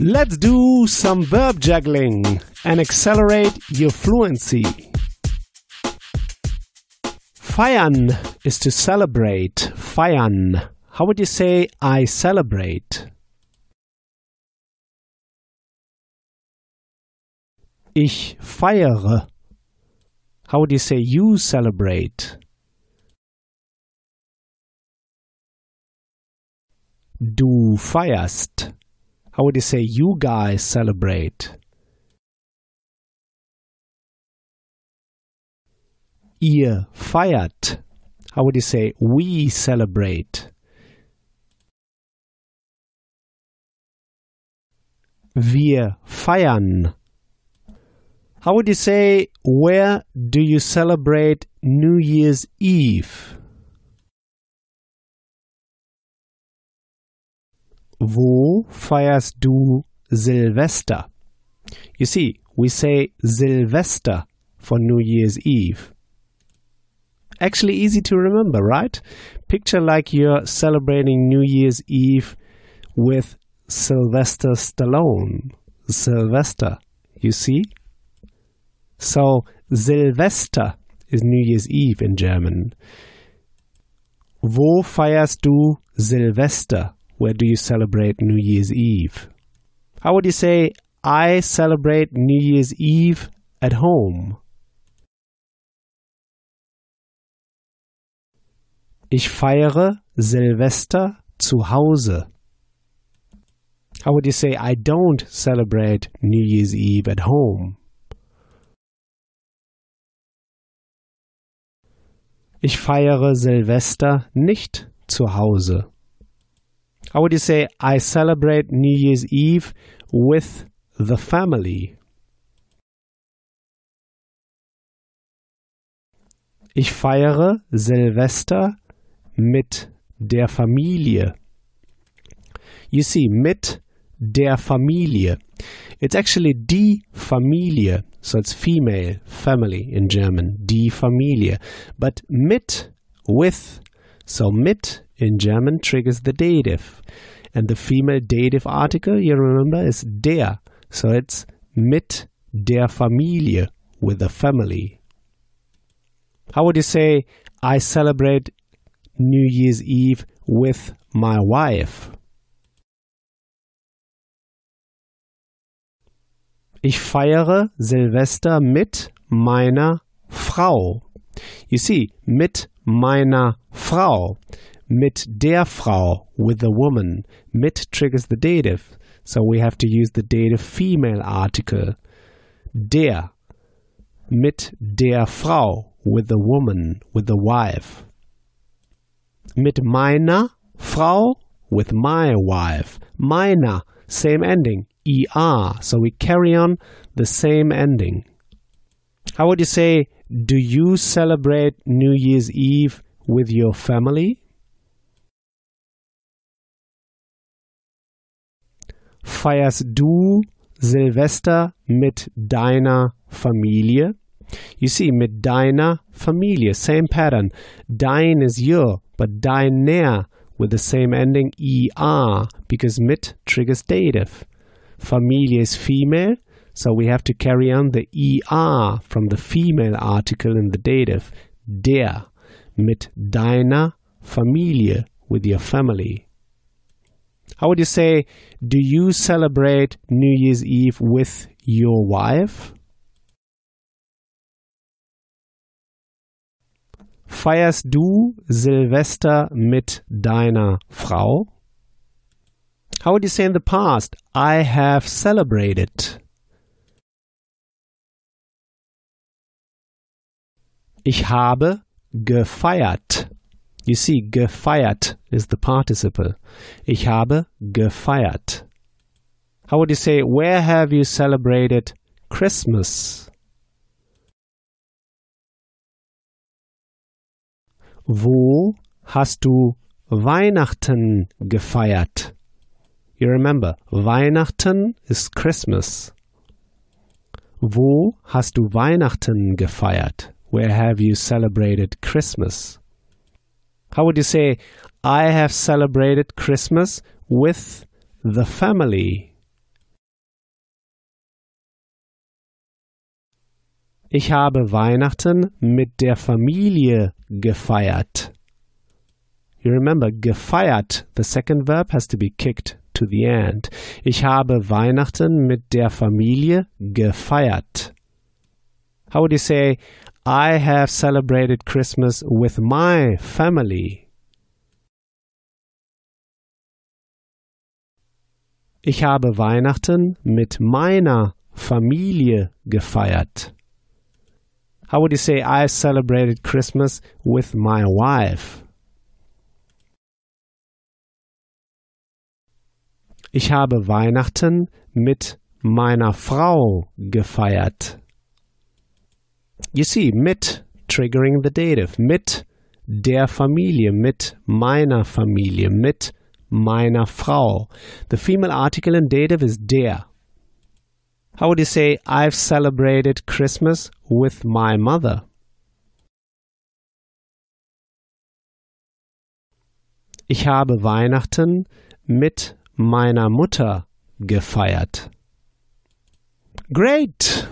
Let's do some verb juggling and accelerate your fluency. Feiern is to celebrate. Feiern. How would you say I celebrate? Ich feiere. How would you say you celebrate? Du feierst. How would you say you guys celebrate? Ihr feiert. How would you say we celebrate? Wir feiern. How would you say where do you celebrate New Year's Eve? Wo feierst du Silvester? You see, we say Silvester for New Year's Eve. Actually, easy to remember, right? Picture like you're celebrating New Year's Eve with Sylvester Stallone. Sylvester, you see? So, Silvester is New Year's Eve in German. Wo feierst du Silvester? Where do you celebrate New Year's Eve? How would you say, I celebrate New Year's Eve at home? Ich feiere Silvester zu Hause. How would you say, I don't celebrate New Year's Eve at home? Ich feiere Silvester nicht zu Hause. How would you say, I celebrate New Year's Eve with the family? Ich feiere Silvester mit der Familie. You see, mit der Familie. It's actually die Familie, so it's female, family in German, die Familie. But mit, with, so mit in German triggers the dative. And the female dative article, you remember, is der. So it's mit der Familie, with the family. How would you say, I celebrate New Year's Eve with my wife? Ich feiere Silvester mit meiner Frau. You see, mit meiner Frau. Mit der Frau, with the woman. Mit triggers the dative. So we have to use the dative female article. Der. Mit der Frau, with the woman, with the wife. Mit meiner Frau, with my wife. Meiner, same ending. er. So we carry on the same ending. How would you say, do you celebrate New Year's Eve with your family? Feierst du Silvester mit deiner Familie? You see, mit deiner Familie, same pattern. Dein is your, but deiner with the same ending er because mit triggers dative. Familie is female, so we have to carry on the er from the female article in the dative. Der mit deiner Familie with your family. How would you say, do you celebrate New Year's Eve with your wife? Feierst du Silvester mit deiner Frau? How would you say in the past, I have celebrated? Ich habe gefeiert. You see, gefeiert is the participle. Ich habe gefeiert. How would you say, where have you celebrated Christmas? Wo hast du Weihnachten gefeiert? You remember, Weihnachten is Christmas. Wo hast du Weihnachten gefeiert? Where have you celebrated Christmas? How would you say, I have celebrated Christmas with the family? Ich habe Weihnachten mit der Familie gefeiert. You remember, gefeiert, the second verb has to be kicked to the end. Ich habe Weihnachten mit der Familie gefeiert. How would you say, I have celebrated Christmas with my family? Ich habe Weihnachten mit meiner Familie gefeiert. How would you say I celebrated Christmas with my wife? Ich habe Weihnachten mit meiner Frau gefeiert. You see, mit triggering the dative, mit der Familie, mit meiner Familie, mit meiner Frau. The female article in dative is der. How would you say, I've celebrated Christmas with my mother? Ich habe Weihnachten mit meiner Mutter gefeiert. Great!